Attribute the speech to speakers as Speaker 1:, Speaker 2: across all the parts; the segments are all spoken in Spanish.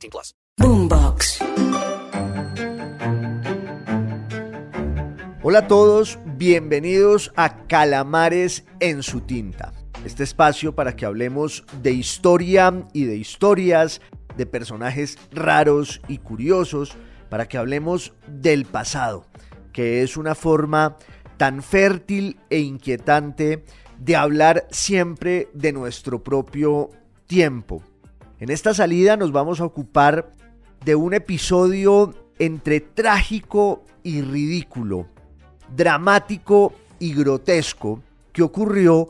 Speaker 1: 18 plus.
Speaker 2: Boombox.
Speaker 3: Hola a todos, bienvenidos a Calamares en su tinta. Este espacio para que hablemos de historia y de historias, de personajes raros y curiosos, para que hablemos del pasado que es una forma tan fértil e inquietante de hablar siempre de nuestro propio tiempo. En esta salida nos vamos a ocupar de un episodio entre trágico y ridículo, dramático y grotesco que ocurrió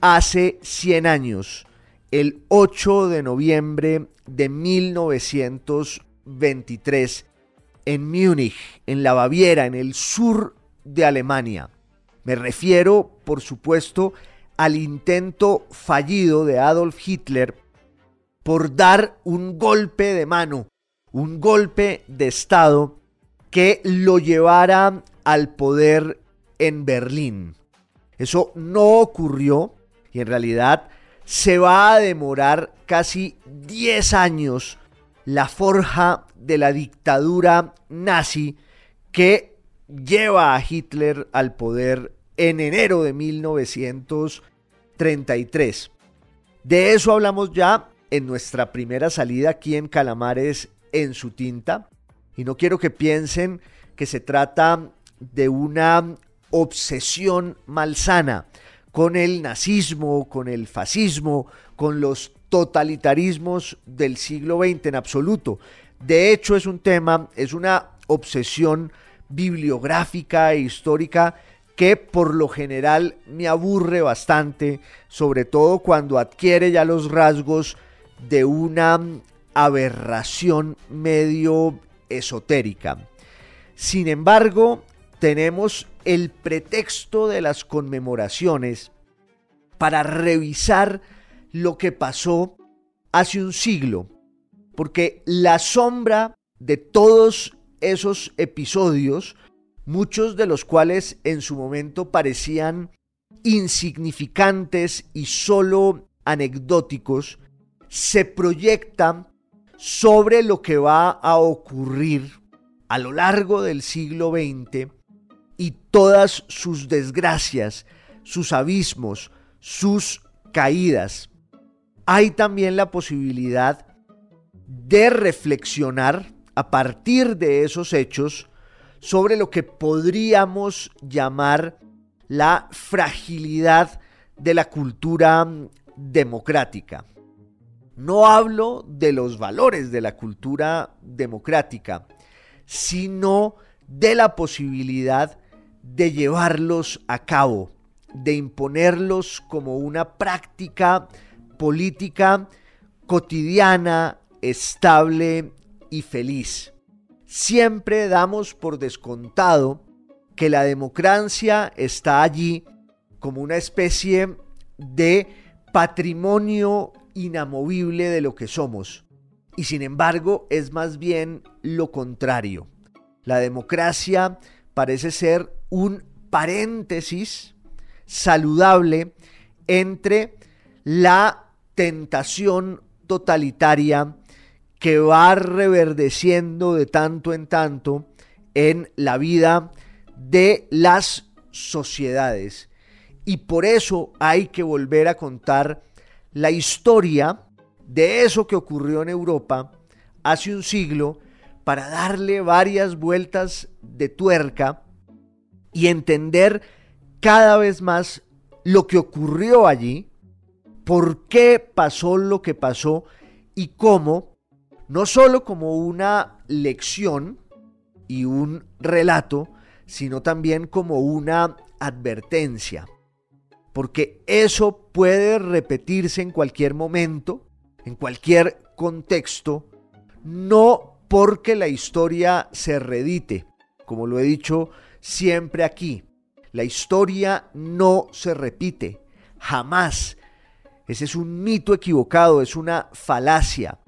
Speaker 3: hace 100 años, el 8 de noviembre de 1923 en Múnich, en la Baviera, en el sur de Alemania. Me refiero, por supuesto, al intento fallido de Adolf Hitler por dar un golpe de mano, un golpe de Estado que lo llevara al poder en Berlín. Eso no ocurrió y en realidad se va a demorar casi 10 años la forja de la dictadura nazi que lleva a Hitler al poder en enero de 1933. De eso hablamos ya en nuestra primera salida aquí en Calamares en su tinta. Y no quiero que piensen que se trata de una obsesión malsana con el nazismo, con el fascismo, con los totalitarismos del siglo XX en absoluto. De hecho, es un tema, es una obsesión bibliográfica e histórica que por lo general me aburre bastante, sobre todo cuando adquiere ya los rasgos de una aberración medio esotérica. Sin embargo, tenemos el pretexto de las conmemoraciones para revisar lo que pasó hace un siglo, porque la sombra de todos esos episodios, muchos de los cuales en su momento parecían insignificantes y solo anecdóticos, se proyecta sobre lo que va a ocurrir a lo largo del siglo XX y todas sus desgracias, sus abismos, sus caídas hay también la posibilidad de reflexionar a partir de esos hechos sobre lo que podríamos llamar la fragilidad de la cultura democrática. No hablo de los valores de la cultura democrática, sino de la posibilidad de llevarlos a cabo, de imponerlos como una práctica política cotidiana, estable y feliz. Siempre damos por descontado que la democracia está allí como una especie de patrimonio inamovible de lo que somos. Y sin embargo es más bien lo contrario. La democracia parece ser un paréntesis saludable entre la tentación totalitaria que va reverdeciendo de tanto en tanto en la vida de las sociedades. Y por eso hay que volver a contar la historia de eso que ocurrió en Europa hace un siglo para darle varias vueltas de tuerca y entender cada vez más lo que ocurrió allí por qué pasó lo que pasó y cómo, no solo como una lección y un relato, sino también como una advertencia. Porque eso puede repetirse en cualquier momento, en cualquier contexto, no porque la historia se redite, como lo he dicho siempre aquí. La historia no se repite, jamás. Ese es un mito equivocado, es una falacia.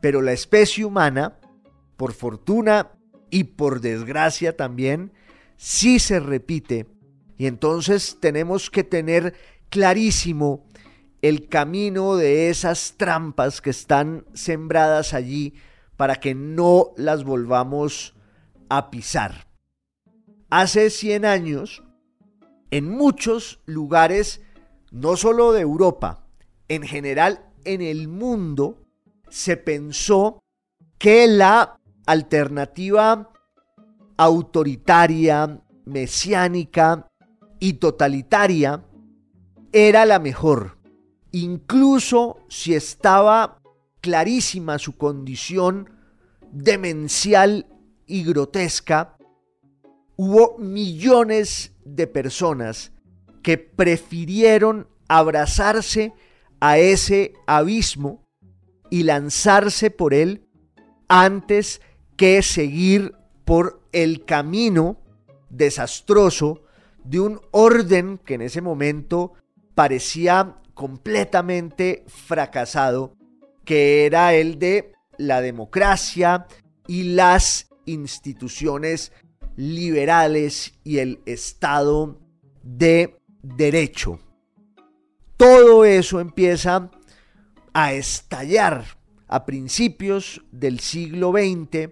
Speaker 3: Pero la especie humana, por fortuna y por desgracia también, sí se repite. Y entonces tenemos que tener clarísimo el camino de esas trampas que están sembradas allí para que no las volvamos a pisar. Hace 100 años, en muchos lugares, no solo de Europa, en general en el mundo, se pensó que la alternativa autoritaria, mesiánica y totalitaria era la mejor, incluso si estaba clarísima su condición demencial y grotesca, hubo millones de personas que prefirieron abrazarse a ese abismo y lanzarse por él antes que seguir por el camino desastroso de un orden que en ese momento parecía completamente fracasado, que era el de la democracia y las instituciones liberales y el Estado de Derecho. Todo eso empieza a estallar a principios del siglo XX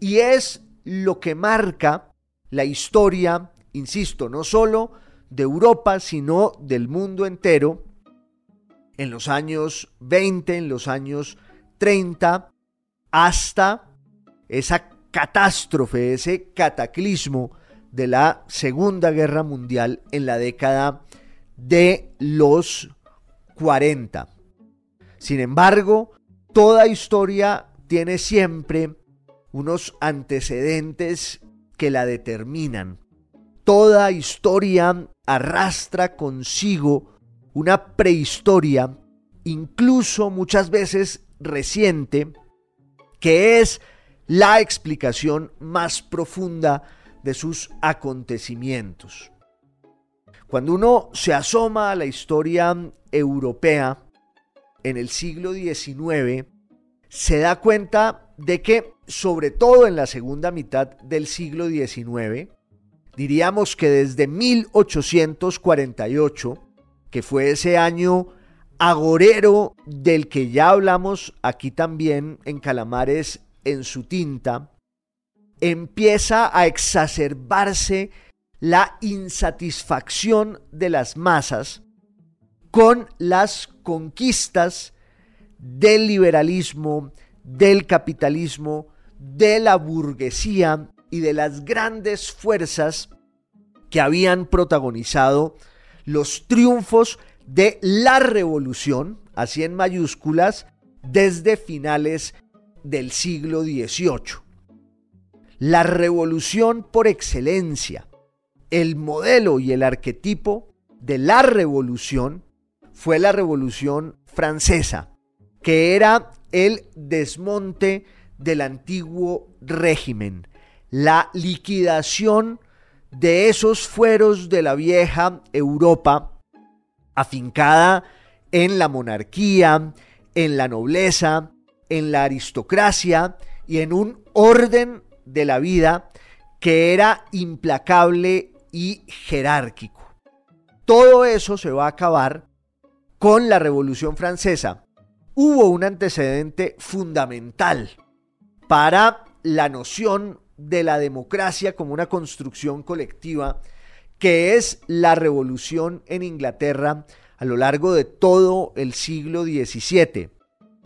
Speaker 3: y es lo que marca la historia, insisto, no solo de Europa, sino del mundo entero, en los años 20, en los años 30, hasta esa catástrofe, ese cataclismo de la Segunda Guerra Mundial en la década de los 40. Sin embargo, toda historia tiene siempre unos antecedentes que la determinan. Toda historia arrastra consigo una prehistoria, incluso muchas veces reciente, que es la explicación más profunda de sus acontecimientos. Cuando uno se asoma a la historia europea en el siglo XIX, se da cuenta de que, sobre todo en la segunda mitad del siglo XIX, diríamos que desde 1848, que fue ese año agorero del que ya hablamos aquí también en Calamares en su tinta, empieza a exacerbarse la insatisfacción de las masas con las conquistas del liberalismo, del capitalismo, de la burguesía y de las grandes fuerzas que habían protagonizado los triunfos de la revolución, así en mayúsculas, desde finales del siglo XVIII. La revolución por excelencia, el modelo y el arquetipo de la revolución fue la revolución francesa, que era el desmonte del antiguo régimen, la liquidación de esos fueros de la vieja Europa, afincada en la monarquía, en la nobleza, en la aristocracia y en un orden de la vida que era implacable y jerárquico. Todo eso se va a acabar con la Revolución Francesa. Hubo un antecedente fundamental para la noción de la democracia como una construcción colectiva, que es la revolución en Inglaterra a lo largo de todo el siglo XVII.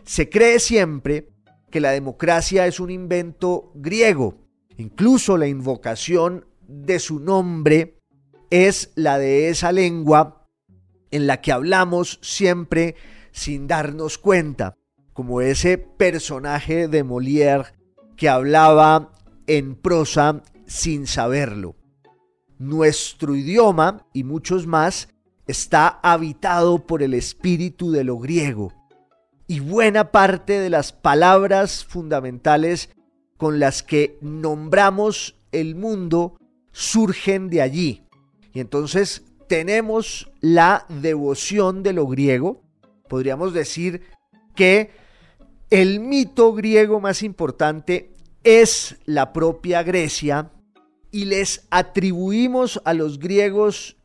Speaker 3: Se cree siempre que la democracia es un invento griego. Incluso la invocación de su nombre es la de esa lengua en la que hablamos siempre sin darnos cuenta, como ese personaje de Molière que hablaba en prosa sin saberlo. Nuestro idioma y muchos más está habitado por el espíritu de lo griego y buena parte de las palabras fundamentales con las que nombramos el mundo surgen de allí. Y entonces tenemos la devoción de lo griego. Podríamos decir que el mito griego más importante es la propia Grecia y les atribuimos a los griegos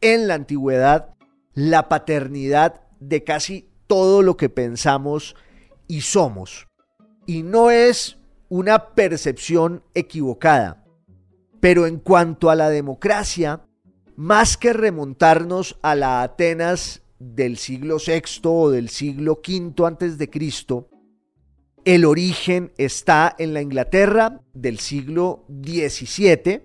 Speaker 3: en la antigüedad la paternidad de casi todo lo que pensamos y somos. Y no es una percepción equivocada. Pero en cuanto a la democracia, más que remontarnos a la Atenas del siglo VI o del siglo V antes de Cristo, el origen está en la Inglaterra del siglo XVII,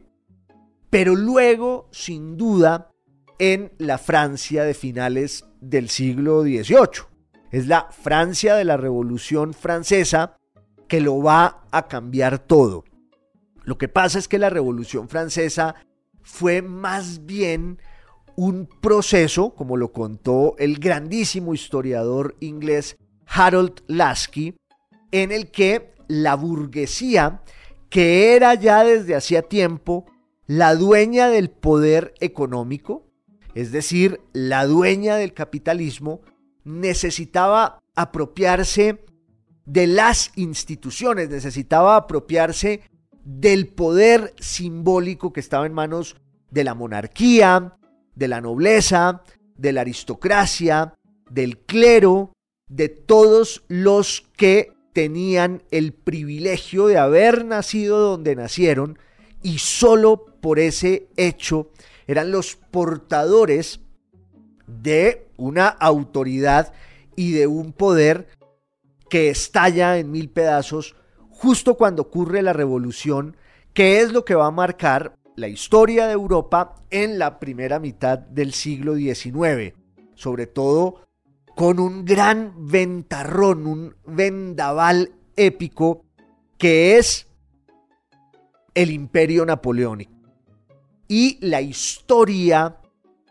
Speaker 3: pero luego, sin duda, en la Francia de finales del siglo XVIII. Es la Francia de la Revolución Francesa que lo va a cambiar todo. Lo que pasa es que la Revolución Francesa fue más bien un proceso, como lo contó el grandísimo historiador inglés Harold Lasky, en el que la burguesía, que era ya desde hacía tiempo la dueña del poder económico, es decir, la dueña del capitalismo, necesitaba apropiarse de las instituciones, necesitaba apropiarse del poder simbólico que estaba en manos de la monarquía, de la nobleza, de la aristocracia, del clero, de todos los que tenían el privilegio de haber nacido donde nacieron y solo por ese hecho eran los portadores de una autoridad y de un poder que estalla en mil pedazos justo cuando ocurre la revolución, que es lo que va a marcar la historia de Europa en la primera mitad del siglo XIX, sobre todo con un gran ventarrón, un vendaval épico que es el imperio napoleónico. Y la historia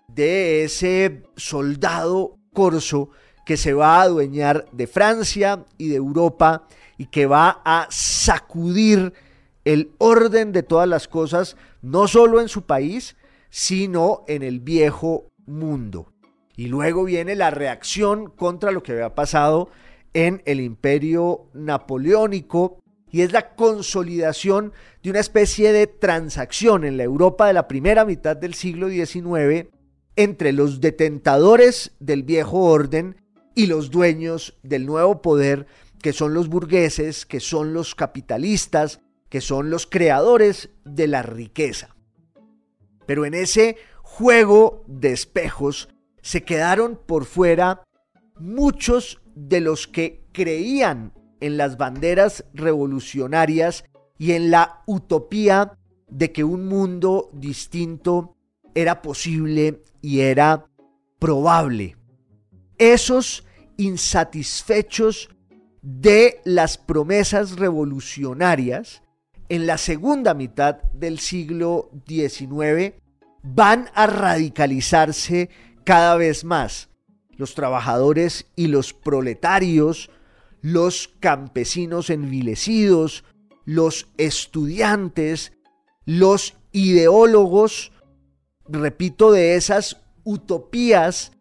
Speaker 3: de ese soldado corso que se va a adueñar de Francia y de Europa y que va a sacudir el orden de todas las cosas, no solo en su país, sino en el viejo mundo. Y luego viene la reacción contra lo que había pasado en el imperio napoleónico y es la consolidación de una especie de transacción en la Europa de la primera mitad del siglo XIX entre los detentadores del viejo orden y los dueños del nuevo poder, que son los burgueses, que son los capitalistas, que son los creadores de la riqueza. Pero en ese juego de espejos se quedaron por fuera muchos de los que creían en las banderas revolucionarias y en la utopía de que un mundo distinto era posible y era probable. Esos insatisfechos de las promesas revolucionarias en la segunda mitad del siglo XIX van a radicalizarse cada vez más. Los trabajadores y los proletarios, los campesinos envilecidos, los estudiantes, los ideólogos, repito, de esas utopías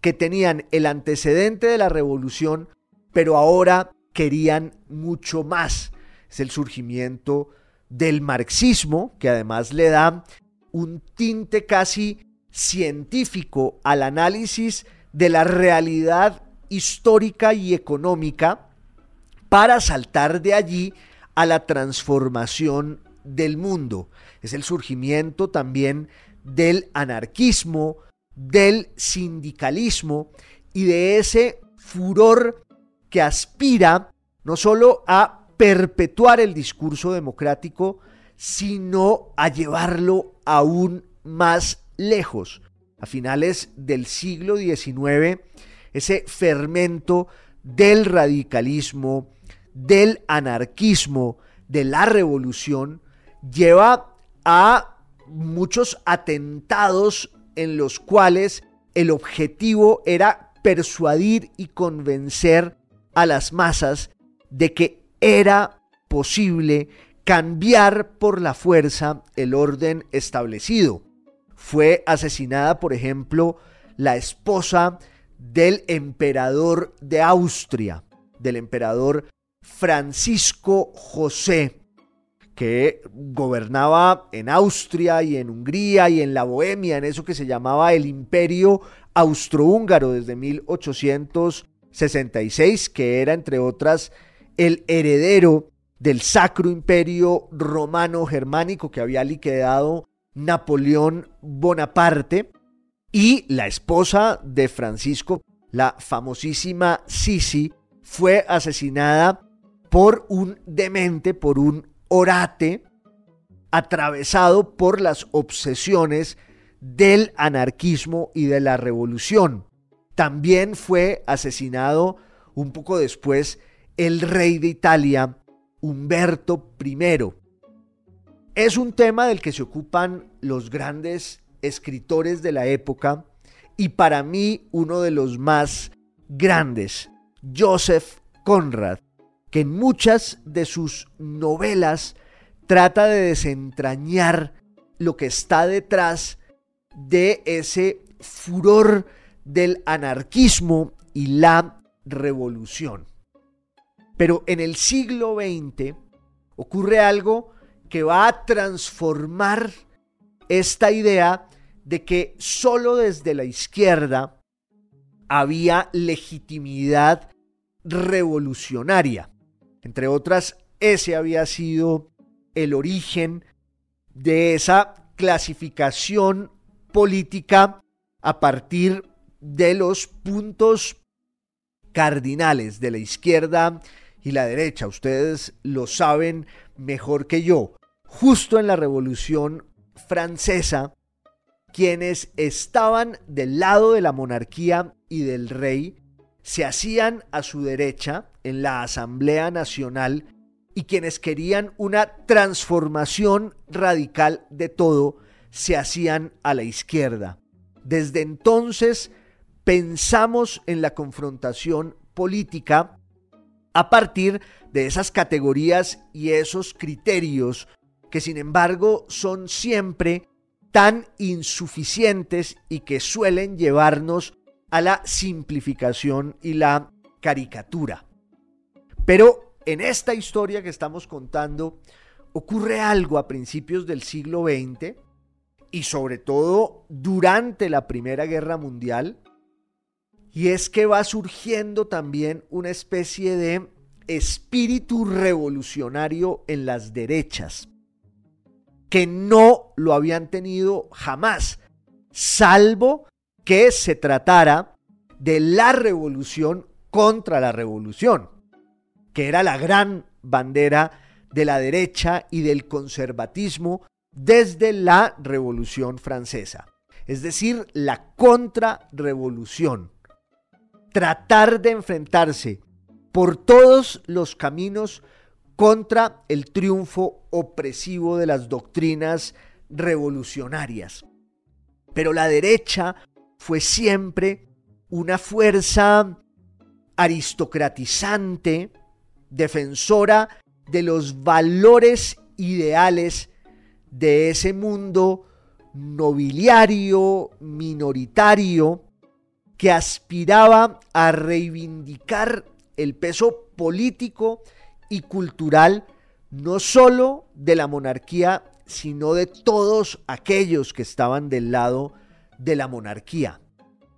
Speaker 3: que tenían el antecedente de la revolución, pero ahora querían mucho más. Es el surgimiento del marxismo, que además le da un tinte casi científico al análisis de la realidad histórica y económica para saltar de allí a la transformación del mundo. Es el surgimiento también del anarquismo, del sindicalismo y de ese furor que aspira no solo a perpetuar el discurso democrático, sino a llevarlo aún más lejos. A finales del siglo XIX, ese fermento del radicalismo, del anarquismo, de la revolución, lleva a muchos atentados en los cuales el objetivo era persuadir y convencer a las masas de que era posible cambiar por la fuerza el orden establecido. Fue asesinada, por ejemplo, la esposa del emperador de Austria, del emperador Francisco José, que gobernaba en Austria y en Hungría y en la Bohemia, en eso que se llamaba el Imperio Austrohúngaro desde 1866, que era entre otras el heredero del Sacro Imperio Romano Germánico que había liquidado Napoleón Bonaparte y la esposa de Francisco, la famosísima Sisi, fue asesinada por un demente, por un orate, atravesado por las obsesiones del anarquismo y de la revolución. También fue asesinado un poco después el rey de Italia, Humberto I. Es un tema del que se ocupan los grandes escritores de la época y para mí uno de los más grandes, Joseph Conrad, que en muchas de sus novelas trata de desentrañar lo que está detrás de ese furor del anarquismo y la revolución. Pero en el siglo XX ocurre algo que va a transformar esta idea de que solo desde la izquierda había legitimidad revolucionaria. Entre otras, ese había sido el origen de esa clasificación política a partir de los puntos cardinales de la izquierda y la derecha. Ustedes lo saben mejor que yo. Justo en la Revolución Francesa, quienes estaban del lado de la monarquía y del rey se hacían a su derecha en la Asamblea Nacional y quienes querían una transformación radical de todo se hacían a la izquierda. Desde entonces pensamos en la confrontación política a partir de esas categorías y esos criterios que sin embargo son siempre tan insuficientes y que suelen llevarnos a la simplificación y la caricatura. Pero en esta historia que estamos contando ocurre algo a principios del siglo XX y sobre todo durante la Primera Guerra Mundial, y es que va surgiendo también una especie de espíritu revolucionario en las derechas que no lo habían tenido jamás, salvo que se tratara de la revolución contra la revolución, que era la gran bandera de la derecha y del conservatismo desde la Revolución Francesa, es decir, la contrarrevolución. Tratar de enfrentarse por todos los caminos contra el triunfo opresivo de las doctrinas revolucionarias. Pero la derecha fue siempre una fuerza aristocratizante, defensora de los valores ideales de ese mundo nobiliario, minoritario, que aspiraba a reivindicar el peso político y cultural no sólo de la monarquía, sino de todos aquellos que estaban del lado de la monarquía.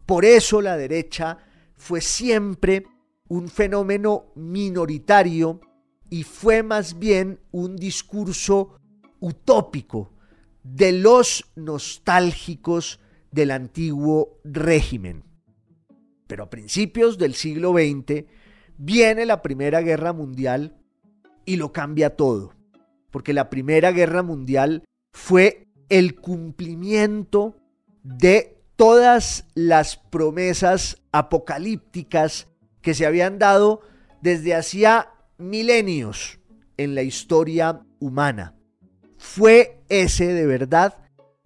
Speaker 3: Por eso la derecha fue siempre un fenómeno minoritario y fue más bien un discurso utópico de los nostálgicos del antiguo régimen. Pero a principios del siglo XX viene la Primera Guerra Mundial y lo cambia todo. Porque la Primera Guerra Mundial fue el cumplimiento de todas las promesas apocalípticas que se habían dado desde hacía milenios en la historia humana. Fue ese de verdad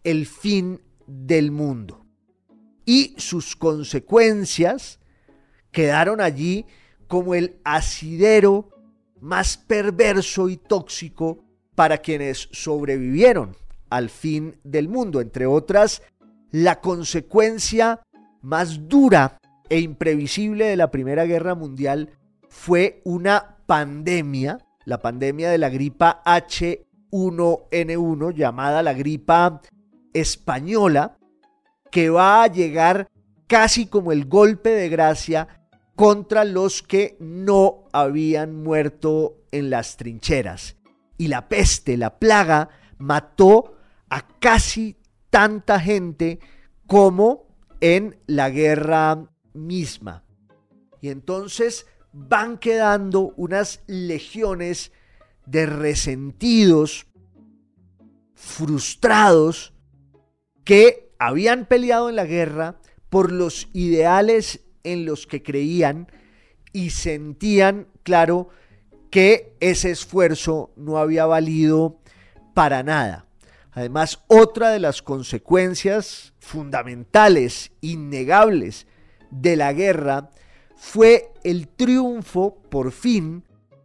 Speaker 3: el fin del mundo. Y sus consecuencias quedaron allí como el asidero más perverso y tóxico para quienes sobrevivieron al fin del mundo, entre otras, la consecuencia más dura e imprevisible de la Primera Guerra Mundial fue una pandemia, la pandemia de la gripa H1N1, llamada la gripa española, que va a llegar casi como el golpe de gracia contra los que no habían muerto en las trincheras. Y la peste, la plaga, mató a casi tanta gente como en la guerra misma. Y entonces van quedando unas legiones de resentidos, frustrados, que habían peleado en la guerra por los ideales en los que creían y sentían, claro, que ese esfuerzo no había valido para nada. Además, otra de las consecuencias fundamentales, innegables de la guerra, fue el triunfo, por fin,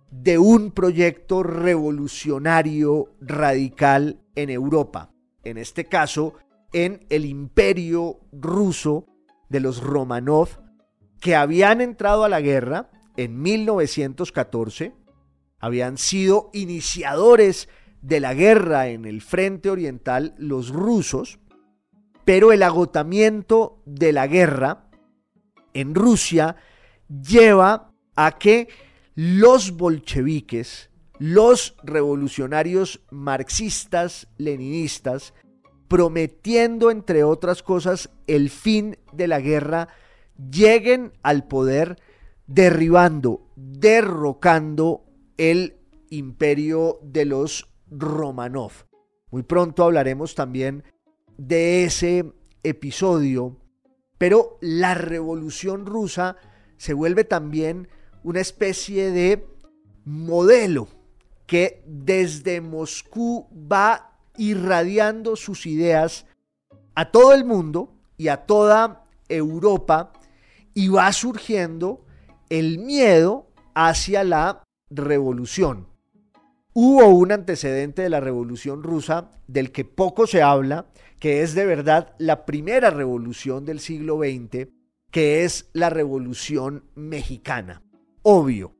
Speaker 3: de un proyecto revolucionario radical en Europa. En este caso, en el imperio ruso de los Romanov, que habían entrado a la guerra en 1914, habían sido iniciadores de la guerra en el frente oriental los rusos, pero el agotamiento de la guerra en Rusia lleva a que los bolcheviques, los revolucionarios marxistas, leninistas, prometiendo entre otras cosas el fin de la guerra, lleguen al poder derribando, derrocando el imperio de los Romanov. Muy pronto hablaremos también de ese episodio, pero la revolución rusa se vuelve también una especie de modelo que desde Moscú va irradiando sus ideas a todo el mundo y a toda Europa y va surgiendo el miedo hacia la revolución. Hubo un antecedente de la Revolución rusa del que poco se habla, que es de verdad la primera revolución del siglo XX, que es la Revolución Mexicana. Obvio.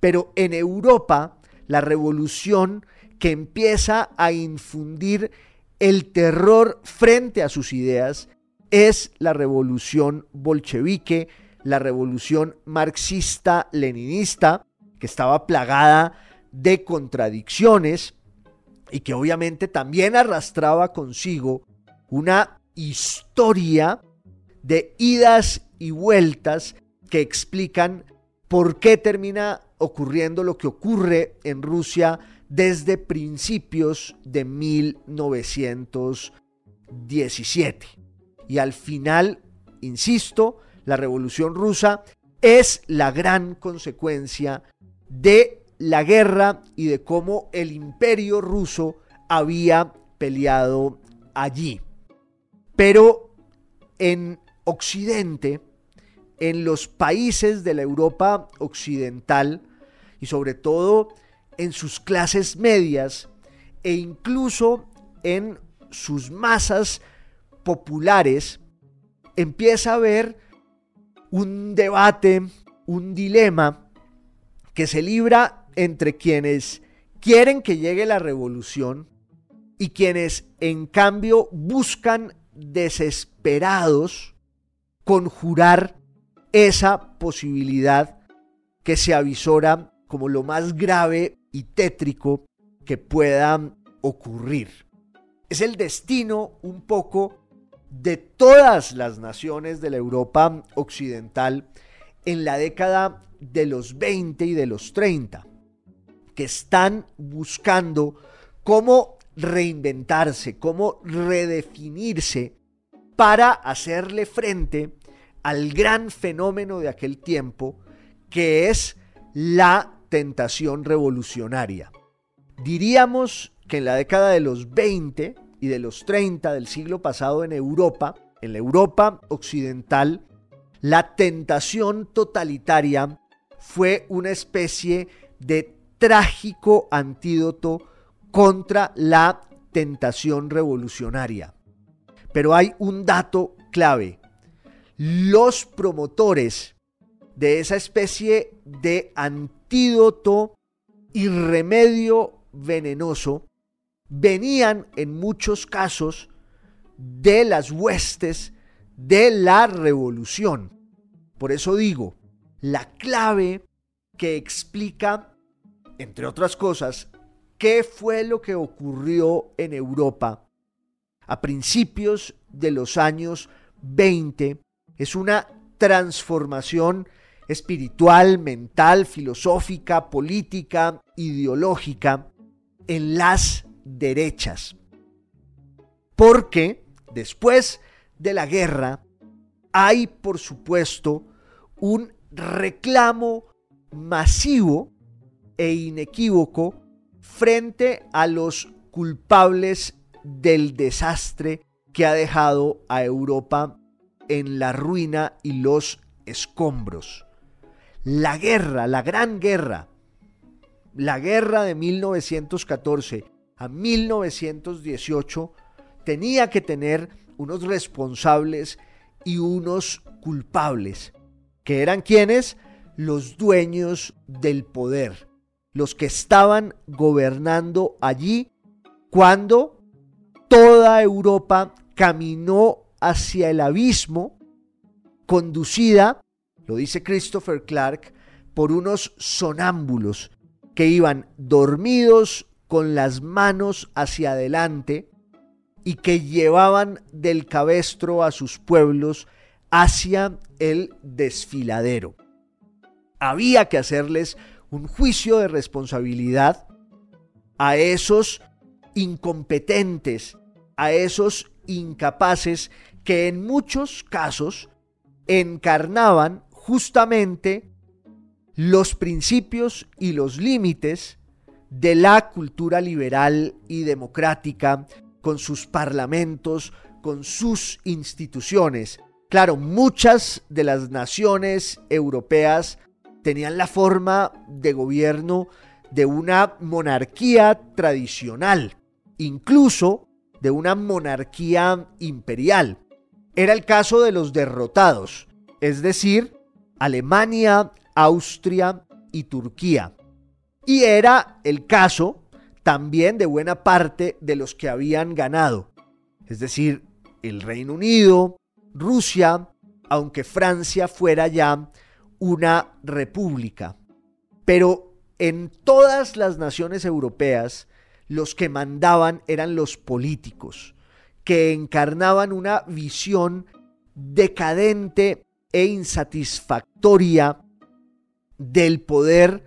Speaker 3: Pero en Europa, la revolución que empieza a infundir el terror frente a sus ideas es la revolución bolchevique, la revolución marxista-leninista, que estaba plagada de contradicciones y que obviamente también arrastraba consigo una historia de idas y vueltas que explican por qué termina ocurriendo lo que ocurre en Rusia desde principios de 1917. Y al final, insisto, la revolución rusa es la gran consecuencia de la guerra y de cómo el imperio ruso había peleado allí. Pero en Occidente, en los países de la Europa occidental y sobre todo en sus clases medias e incluso en sus masas populares, empieza a haber un debate, un dilema que se libra entre quienes quieren que llegue la revolución y quienes en cambio buscan desesperados conjurar esa posibilidad que se avisora como lo más grave tétrico que pueda ocurrir. Es el destino un poco de todas las naciones de la Europa occidental en la década de los 20 y de los 30, que están buscando cómo reinventarse, cómo redefinirse para hacerle frente al gran fenómeno de aquel tiempo, que es la tentación revolucionaria. Diríamos que en la década de los 20 y de los 30 del siglo pasado en Europa, en la Europa occidental, la tentación totalitaria fue una especie de trágico antídoto contra la tentación revolucionaria. Pero hay un dato clave. Los promotores de esa especie de antídoto y remedio venenoso venían en muchos casos de las huestes de la revolución. Por eso digo, la clave que explica, entre otras cosas, qué fue lo que ocurrió en Europa a principios de los años 20 es una transformación espiritual, mental, filosófica, política, ideológica en las derechas. Porque después de la guerra hay, por supuesto, un reclamo masivo e inequívoco frente a los culpables del desastre que ha dejado a Europa en la ruina y los escombros. La guerra, la gran guerra, la guerra de 1914 a 1918 tenía que tener unos responsables y unos culpables, que eran quienes? Los dueños del poder, los que estaban gobernando allí cuando toda Europa caminó hacia el abismo, conducida, lo dice Christopher Clark, por unos sonámbulos que iban dormidos con las manos hacia adelante y que llevaban del cabestro a sus pueblos hacia el desfiladero. Había que hacerles un juicio de responsabilidad a esos incompetentes, a esos incapaces que en muchos casos encarnaban justamente los principios y los límites de la cultura liberal y democrática con sus parlamentos, con sus instituciones. Claro, muchas de las naciones europeas tenían la forma de gobierno de una monarquía tradicional, incluso de una monarquía imperial. Era el caso de los derrotados, es decir, Alemania, Austria y Turquía. Y era el caso también de buena parte de los que habían ganado, es decir, el Reino Unido, Rusia, aunque Francia fuera ya una república. Pero en todas las naciones europeas, los que mandaban eran los políticos, que encarnaban una visión decadente e insatisfactoria del poder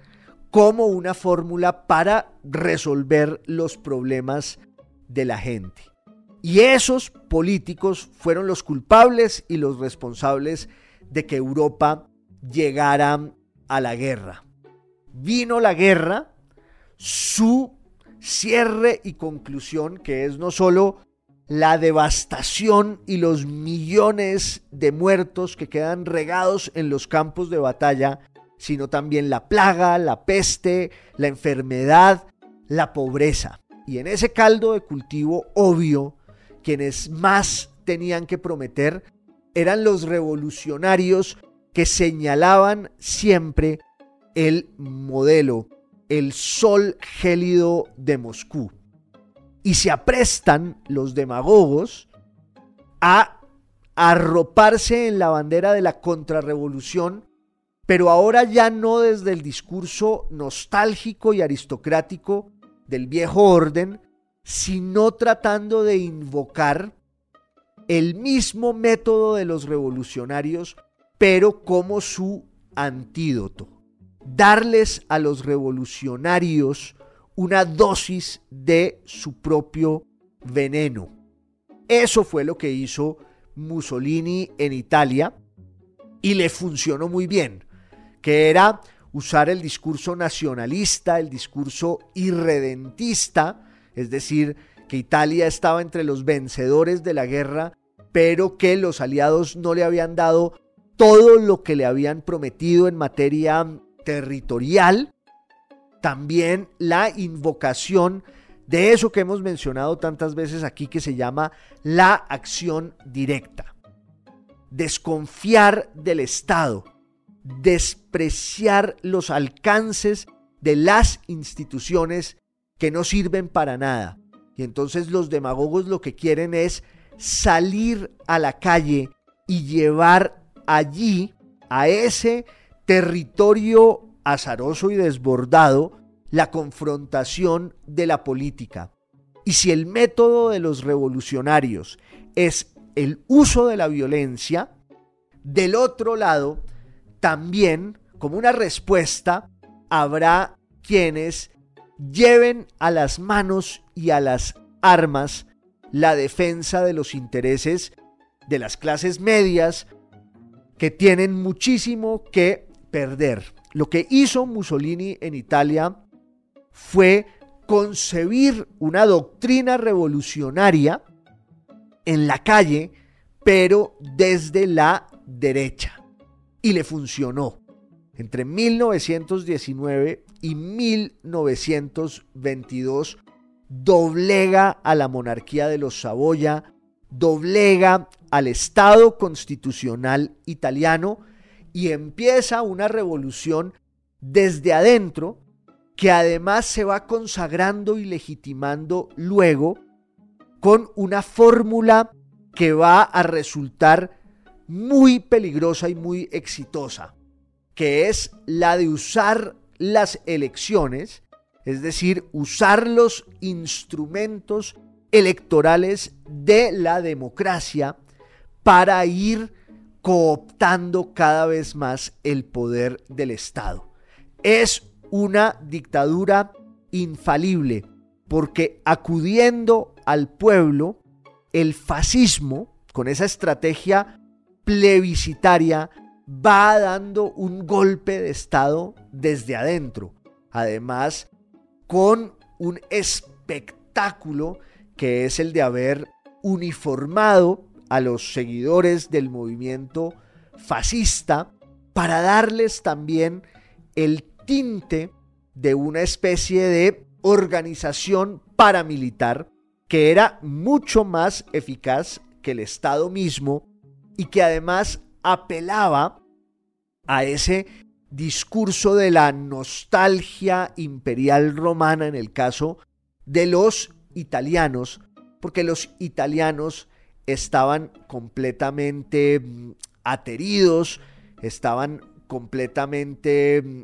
Speaker 3: como una fórmula para resolver los problemas de la gente. Y esos políticos fueron los culpables y los responsables de que Europa llegara a la guerra. Vino la guerra, su cierre y conclusión, que es no solo la devastación y los millones de muertos que quedan regados en los campos de batalla, sino también la plaga, la peste, la enfermedad, la pobreza. Y en ese caldo de cultivo obvio, quienes más tenían que prometer eran los revolucionarios que señalaban siempre el modelo, el sol gélido de Moscú. Y se aprestan los demagogos a arroparse en la bandera de la contrarrevolución pero ahora ya no desde el discurso nostálgico y aristocrático del viejo orden, sino tratando de invocar el mismo método de los revolucionarios, pero como su antídoto. Darles a los revolucionarios una dosis de su propio veneno. Eso fue lo que hizo Mussolini en Italia y le funcionó muy bien que era usar el discurso nacionalista, el discurso irredentista, es decir, que Italia estaba entre los vencedores de la guerra, pero que los aliados no le habían dado todo lo que le habían prometido en materia territorial, también la invocación de eso que hemos mencionado tantas veces aquí que se llama la acción directa. Desconfiar del Estado, despreciar los alcances de las instituciones que no sirven para nada. Y entonces los demagogos lo que quieren es salir a la calle y llevar allí, a ese territorio azaroso y desbordado, la confrontación de la política. Y si el método de los revolucionarios es el uso de la violencia, del otro lado, también, como una respuesta, habrá quienes lleven a las manos y a las armas la defensa de los intereses de las clases medias que tienen muchísimo que perder. Lo que hizo Mussolini en Italia fue concebir una doctrina revolucionaria en la calle, pero desde la derecha. Y le funcionó. Entre 1919 y 1922 doblega a la monarquía de los Saboya, doblega al Estado constitucional italiano y empieza una revolución desde adentro que además se va consagrando y legitimando luego con una fórmula que va a resultar muy peligrosa y muy exitosa, que es la de usar las elecciones es decir, usar los instrumentos electorales de la democracia para ir cooptando cada vez más el poder del Estado. Es una dictadura infalible porque acudiendo al pueblo, el fascismo, con esa estrategia plebiscitaria, va dando un golpe de Estado desde adentro. Además, con un espectáculo que es el de haber uniformado a los seguidores del movimiento fascista para darles también el tinte de una especie de organización paramilitar que era mucho más eficaz que el Estado mismo y que además apelaba a ese discurso de la nostalgia imperial romana en el caso de los italianos, porque los italianos estaban completamente mm, ateridos, estaban completamente mm,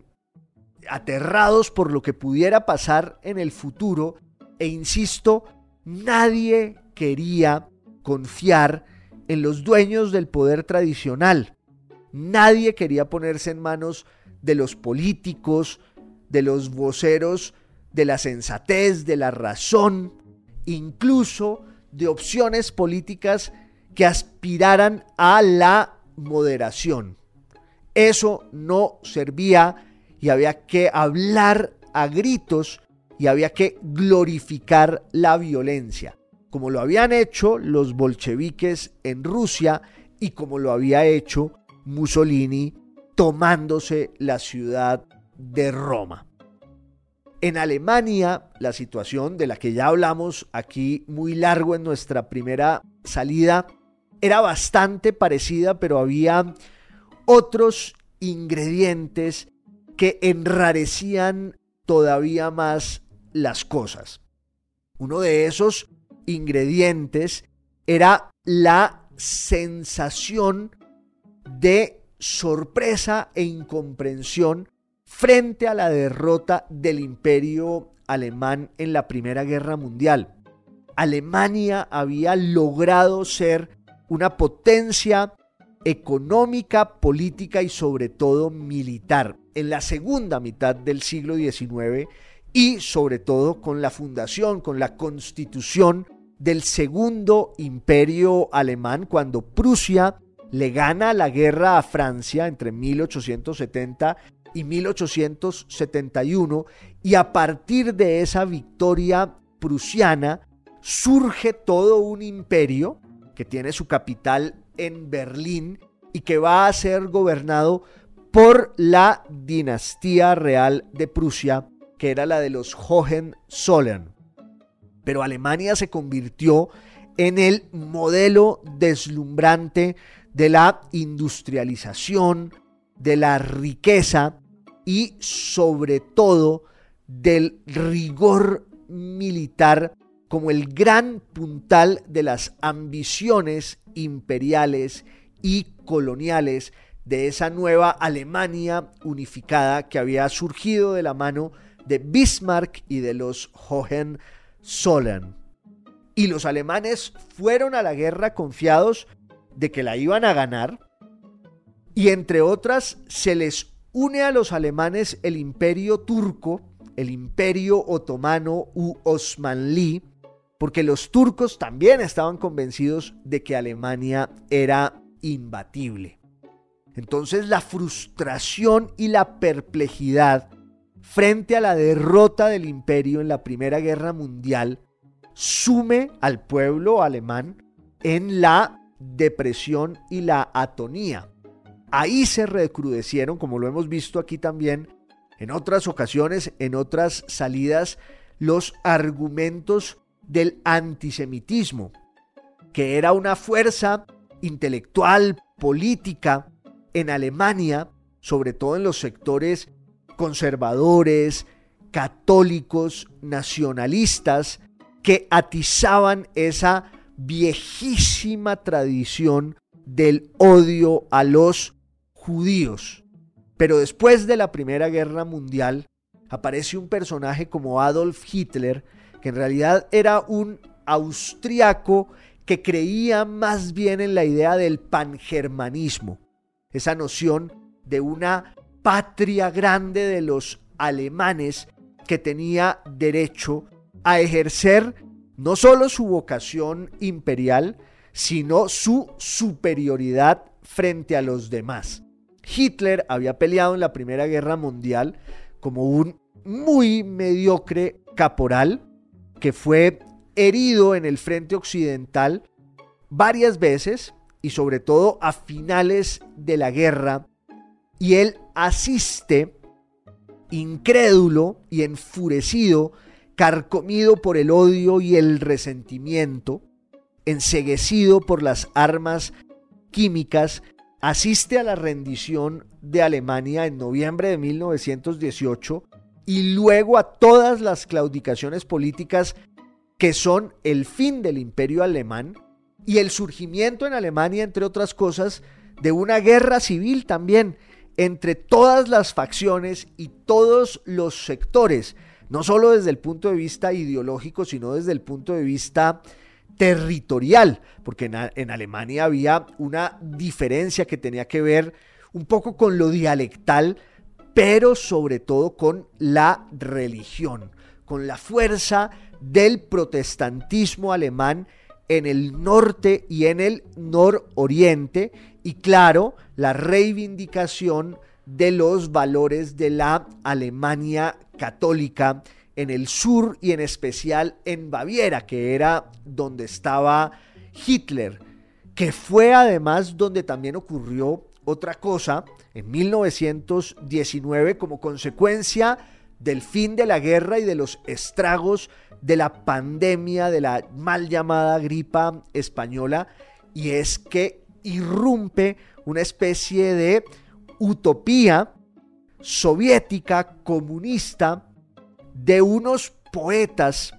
Speaker 3: aterrados por lo que pudiera pasar en el futuro e insisto, nadie quería confiar en los dueños del poder tradicional. Nadie quería ponerse en manos de los políticos, de los voceros de la sensatez, de la razón, incluso de opciones políticas que aspiraran a la moderación. Eso no servía y había que hablar a gritos y había que glorificar la violencia, como lo habían hecho los bolcheviques en Rusia y como lo había hecho Mussolini tomándose la ciudad de Roma. En Alemania, la situación de la que ya hablamos aquí muy largo en nuestra primera salida era bastante parecida, pero había otros ingredientes que enrarecían todavía más las cosas. Uno de esos ingredientes era la sensación de sorpresa e incomprensión frente a la derrota del imperio alemán en la Primera Guerra Mundial. Alemania había logrado ser una potencia económica, política y sobre todo militar en la segunda mitad del siglo XIX y sobre todo con la fundación, con la constitución del segundo imperio alemán cuando Prusia le gana la guerra a Francia entre 1870 y 1871 y a partir de esa victoria prusiana surge todo un imperio que tiene su capital en Berlín y que va a ser gobernado por la dinastía real de Prusia, que era la de los Hohenzollern. Pero Alemania se convirtió en el modelo deslumbrante de la industrialización, de la riqueza y sobre todo del rigor militar como el gran puntal de las ambiciones imperiales y coloniales de esa nueva Alemania unificada que había surgido de la mano de Bismarck y de los Hohenzollern. Y los alemanes fueron a la guerra confiados de que la iban a ganar. Y entre otras, se les une a los alemanes el imperio turco, el imperio otomano u osmanlí, porque los turcos también estaban convencidos de que Alemania era imbatible. Entonces la frustración y la perplejidad frente a la derrota del imperio en la Primera Guerra Mundial sume al pueblo alemán en la depresión y la atonía. Ahí se recrudecieron, como lo hemos visto aquí también, en otras ocasiones, en otras salidas, los argumentos del antisemitismo, que era una fuerza intelectual, política, en Alemania, sobre todo en los sectores conservadores, católicos, nacionalistas, que atizaban esa viejísima tradición del odio a los judíos. Pero después de la Primera Guerra Mundial aparece un personaje como Adolf Hitler, que en realidad era un austriaco que creía más bien en la idea del pangermanismo, esa noción de una patria grande de los alemanes que tenía derecho a ejercer no solo su vocación imperial, sino su superioridad frente a los demás. Hitler había peleado en la Primera Guerra Mundial como un muy mediocre caporal que fue herido en el frente occidental varias veces y sobre todo a finales de la guerra, y él asiste incrédulo y enfurecido, carcomido por el odio y el resentimiento, enseguecido por las armas químicas, asiste a la rendición de Alemania en noviembre de 1918 y luego a todas las claudicaciones políticas que son el fin del imperio alemán y el surgimiento en Alemania, entre otras cosas, de una guerra civil también entre todas las facciones y todos los sectores, no solo desde el punto de vista ideológico, sino desde el punto de vista territorial, porque en, Alemania había una diferencia que tenía que ver un poco con lo dialectal, pero sobre todo con la religión, con la fuerza del protestantismo alemán en el norte y en el nororiente y claro, la reivindicación de los valores de la Alemania católica en el sur y en especial en Baviera, que era donde estaba Hitler, que fue además donde también ocurrió otra cosa en 1919 como consecuencia del fin de la guerra y de los estragos de la pandemia, de la mal llamada gripa española, y es que irrumpe una especie de utopía soviética, comunista, de unos poetas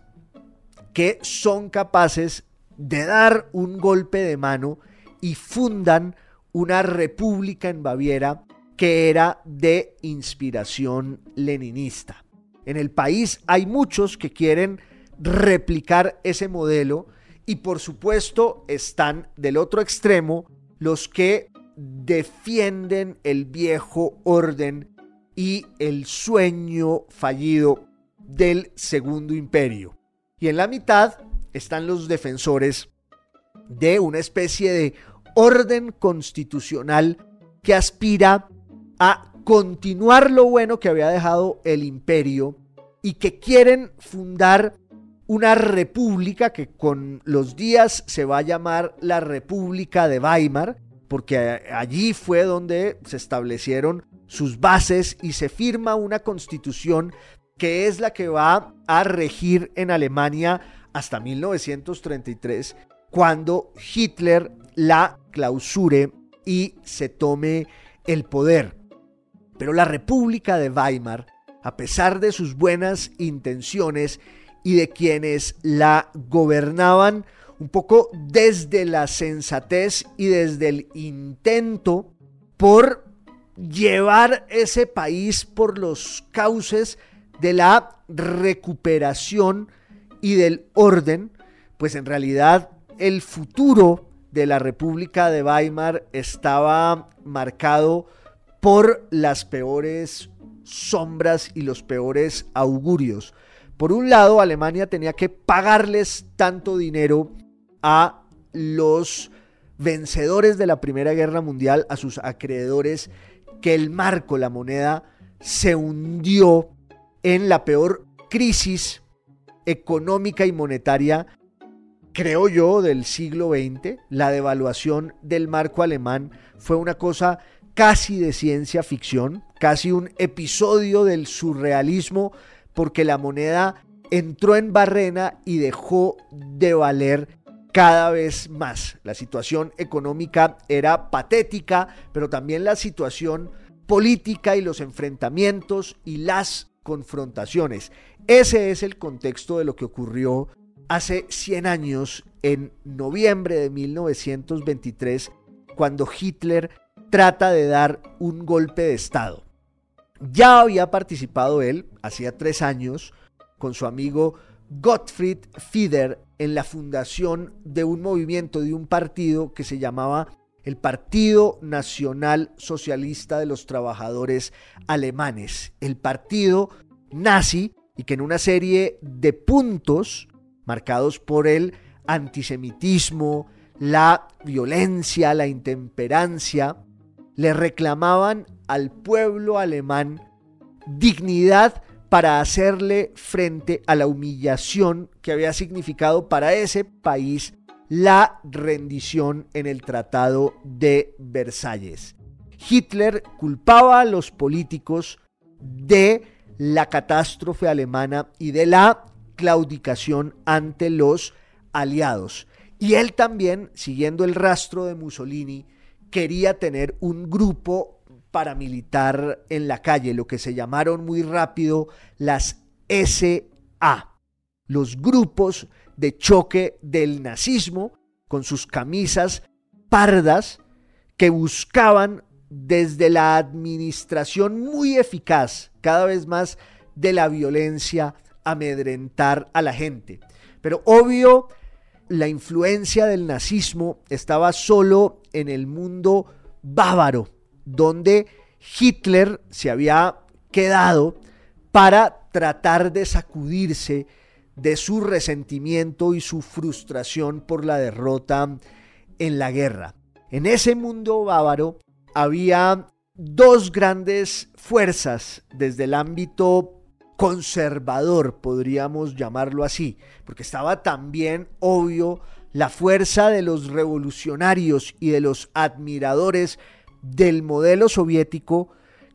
Speaker 3: que son capaces de dar un golpe de mano y fundan una república en Baviera que era de inspiración leninista. En el país hay muchos que quieren replicar ese modelo y por supuesto están del otro extremo los que defienden el viejo orden y el sueño fallido del segundo imperio. Y en la mitad están los defensores de una especie de orden constitucional que aspira a continuar lo bueno que había dejado el imperio y que quieren fundar una república que con los días se va a llamar la República de Weimar, porque allí fue donde se establecieron sus bases y se firma una constitución que es la que va a regir en Alemania hasta 1933, cuando Hitler la clausure y se tome el poder. Pero la República de Weimar, a pesar de sus buenas intenciones y de quienes la gobernaban un poco desde la sensatez y desde el intento por llevar ese país por los cauces de la recuperación y del orden, pues en realidad el futuro de la República de Weimar estaba marcado por las peores sombras y los peores augurios. Por un lado, Alemania tenía que pagarles tanto dinero a los vencedores de la Primera Guerra Mundial, a sus acreedores, que el marco, la moneda, se hundió en la peor crisis económica y monetaria, creo yo, del siglo XX. La devaluación del marco alemán fue una cosa casi de ciencia ficción, casi un episodio del surrealismo, porque la moneda entró en barrena y dejó de valer cada vez más. La situación económica era patética, pero también la situación política y los enfrentamientos y las confrontaciones. Ese es el contexto de lo que ocurrió hace 100 años, en noviembre de 1923, cuando Hitler trata de dar un golpe de Estado. Ya había participado él, hacía tres años, con su amigo Gottfried Fieder en la fundación de un movimiento, de un partido que se llamaba el Partido Nacional Socialista de los Trabajadores Alemanes, el partido nazi, y que en una serie de puntos marcados por el antisemitismo, la violencia, la intemperancia, le reclamaban al pueblo alemán dignidad para hacerle frente a la humillación que había significado para ese país la rendición en el Tratado de Versalles. Hitler culpaba a los políticos de la catástrofe alemana y de la claudicación ante los aliados. Y él también, siguiendo el rastro de Mussolini, quería tener un grupo paramilitar en la calle, lo que se llamaron muy rápido las SA, los grupos de choque del nazismo, con sus camisas pardas, que buscaban desde la administración muy eficaz, cada vez más de la violencia, amedrentar a la gente. Pero obvio, la influencia del nazismo estaba solo en el mundo bávaro, donde Hitler se había quedado para tratar de sacudirse de su resentimiento y su frustración por la derrota en la guerra. En ese mundo bávaro había dos grandes fuerzas desde el ámbito conservador, podríamos llamarlo así, porque estaba también obvio la fuerza de los revolucionarios y de los admiradores del modelo soviético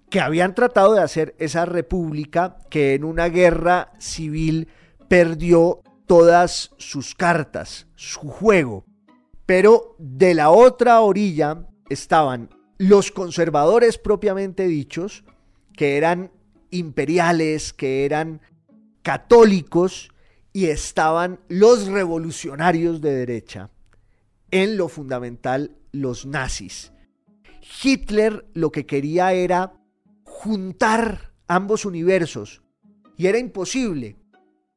Speaker 3: que habían tratado de hacer esa república que en una guerra civil perdió todas sus cartas, su juego. Pero de la otra orilla estaban los conservadores propiamente dichos, que eran imperiales, que eran católicos, y estaban los revolucionarios de derecha, en lo fundamental los nazis. Hitler lo que quería era juntar ambos universos y era imposible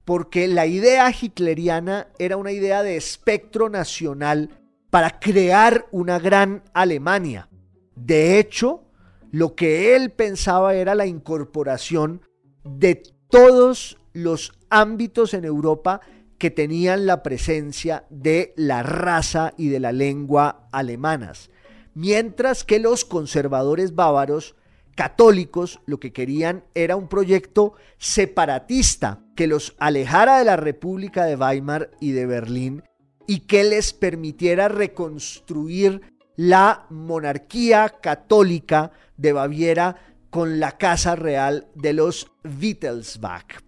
Speaker 3: porque la idea hitleriana era una idea de espectro nacional para crear una gran Alemania. De hecho, lo que él pensaba era la incorporación de todos los ámbitos en Europa que tenían la presencia de la raza y de la lengua alemanas mientras que los conservadores bávaros católicos lo que querían era un proyecto separatista que los alejara de la República de Weimar y de Berlín y que les permitiera reconstruir la monarquía católica de Baviera con la Casa Real de los Wittelsbach.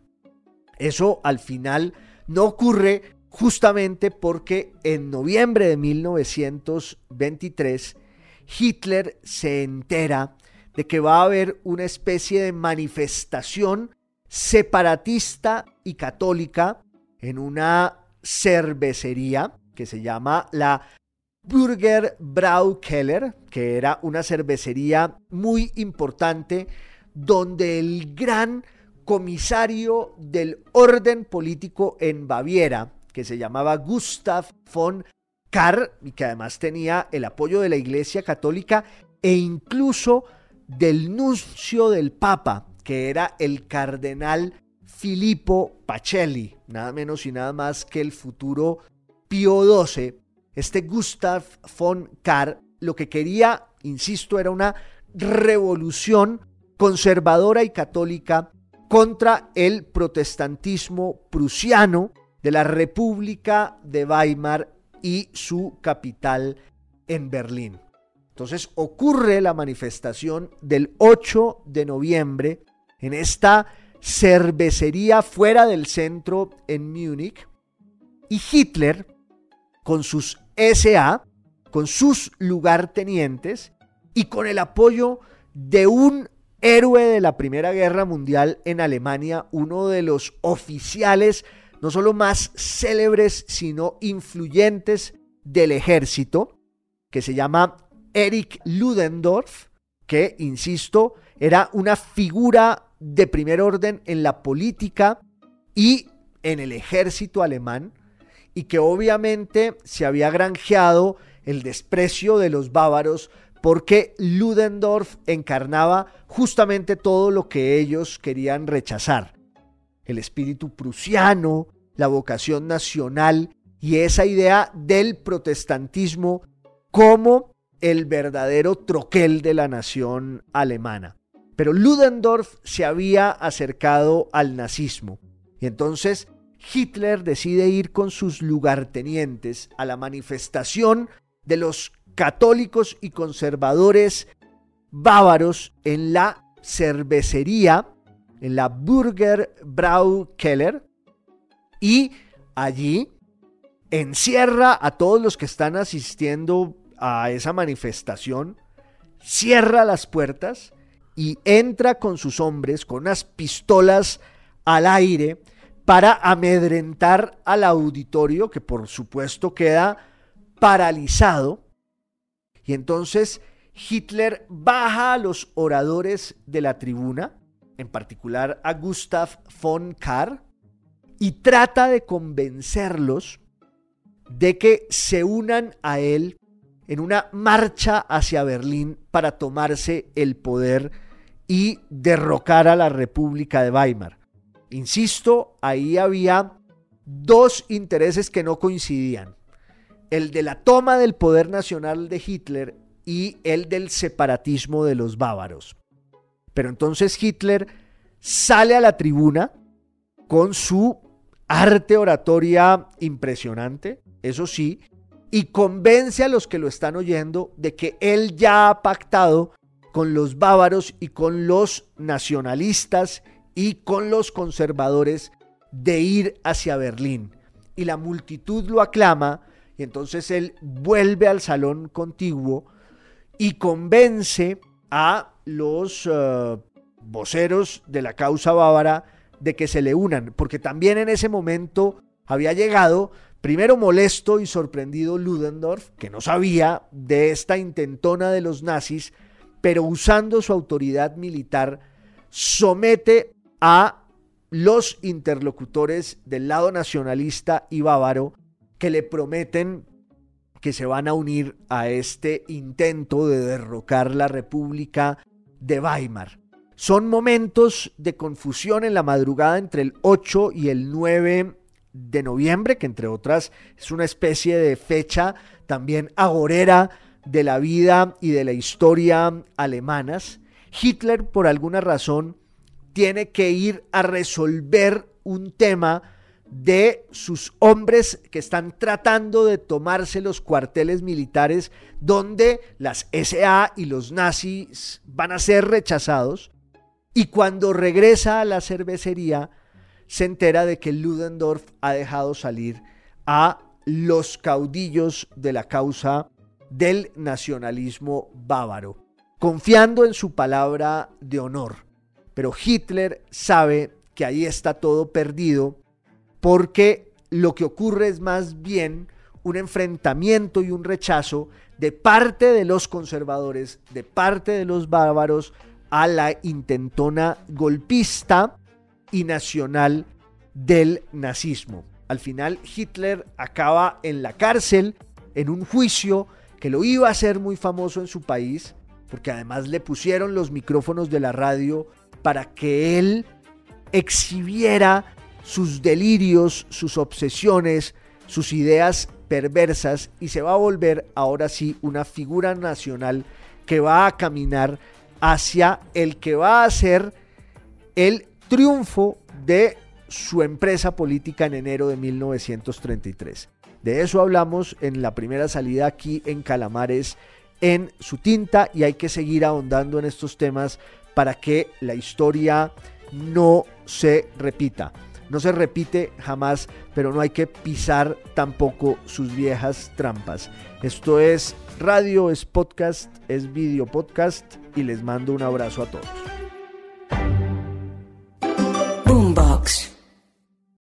Speaker 3: Eso al final no ocurre justamente porque en noviembre de 1923 Hitler se entera de que va a haber una especie de manifestación separatista y católica en una cervecería que se llama la Burger Braukeller, que era una cervecería muy importante donde el gran comisario del orden político en Baviera, que se llamaba Gustav von Kahr, y que además tenía el apoyo de la Iglesia Católica e incluso del nuncio del Papa, que era el cardenal Filippo Pacelli, nada menos y nada más que el futuro Pío XII, este Gustav von Kahr lo que quería, insisto, era una revolución conservadora y católica contra el protestantismo prusiano de la República de Weimar y su capital en Berlín. Entonces ocurre la manifestación del 8 de noviembre en esta cervecería fuera del centro en Múnich y Hitler con sus SA, con sus lugartenientes y con el apoyo de un héroe de la Primera Guerra Mundial en Alemania, uno de los oficiales no solo más célebres, sino influyentes del ejército, que se llama Erich Ludendorff, que, insisto, era una figura de primer orden en la política y en el ejército alemán, y que obviamente se había granjeado el desprecio de los bávaros porque Ludendorff encarnaba justamente todo lo que ellos querían rechazar. El espíritu prusiano, la vocación nacional y esa idea del protestantismo como el verdadero troquel de la nación alemana. Pero Ludendorff se había acercado al nazismo y entonces Hitler decide ir con sus lugartenientes a la manifestación de los católicos y conservadores bávaros en la cervecería, en la Burger Brau Keller, y allí encierra a todos los que están asistiendo a esa manifestación, cierra las puertas y entra con sus hombres con unas pistolas al aire para amedrentar al auditorio, que por supuesto queda paralizado. Y entonces Hitler baja a los oradores de la tribuna, en particular a Gustav von Kahr, y trata de convencerlos de que se unan a él en una marcha hacia Berlín para tomarse el poder y derrocar a la República de Weimar. Insisto, ahí había dos intereses que no coincidían. El de la toma del poder nacional de Hitler y el del separatismo de los bávaros. Pero entonces Hitler sale a la tribuna con su arte oratoria impresionante, eso sí, y convence a los que lo están oyendo de que él ya ha pactado con los bávaros y con los nacionalistas y con los conservadores de ir hacia Berlín. Y la multitud lo aclama y entonces él vuelve al salón contiguo y convence a los eh, voceros de la causa bávara de que se le unan, porque también en ese momento había llegado, primero molesto y sorprendido Ludendorff, que no sabía de esta intentona de los nazis, pero usando su autoridad militar, somete a los interlocutores del lado nacionalista y bávaro que le prometen que se van a unir a este intento de derrocar la República de Weimar. Son momentos de confusión en la madrugada entre el 8 y el 9 de noviembre, que entre otras es una especie de fecha también agorera de la vida y de la historia alemanas. Hitler, por alguna razón, tiene que ir a resolver un tema de sus hombres que están tratando de tomarse los cuarteles militares donde las SA y los nazis van a ser rechazados. Y cuando regresa a la cervecería, se entera de que Ludendorff ha dejado salir a los caudillos de la causa del nacionalismo bávaro, confiando en su palabra de honor. Pero Hitler sabe que ahí está todo perdido porque lo que ocurre es más bien un enfrentamiento y un rechazo de parte de los conservadores, de parte de los bárbaros, a la intentona golpista y nacional del nazismo. Al final Hitler acaba en la cárcel, en un juicio que lo iba a hacer muy famoso en su país, porque además le pusieron los micrófonos de la radio para que él exhibiera sus delirios, sus obsesiones, sus ideas perversas y se va a volver ahora sí una figura nacional que va a caminar hacia el que va a ser el triunfo de su empresa política en enero de 1933. De eso hablamos en la primera salida aquí en Calamares en su tinta y hay que seguir ahondando en estos temas para que la historia no se repita. No se repite jamás, pero no hay que pisar tampoco sus viejas trampas. Esto es radio, es podcast, es video podcast y les mando un abrazo a todos.
Speaker 2: Boombox.